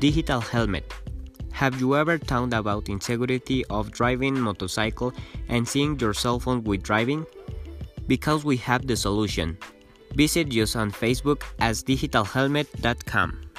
Digital helmet. Have you ever thought about insecurity of driving motorcycle and seeing your cell phone with driving? Because we have the solution. Visit us on Facebook as digitalhelmet.com.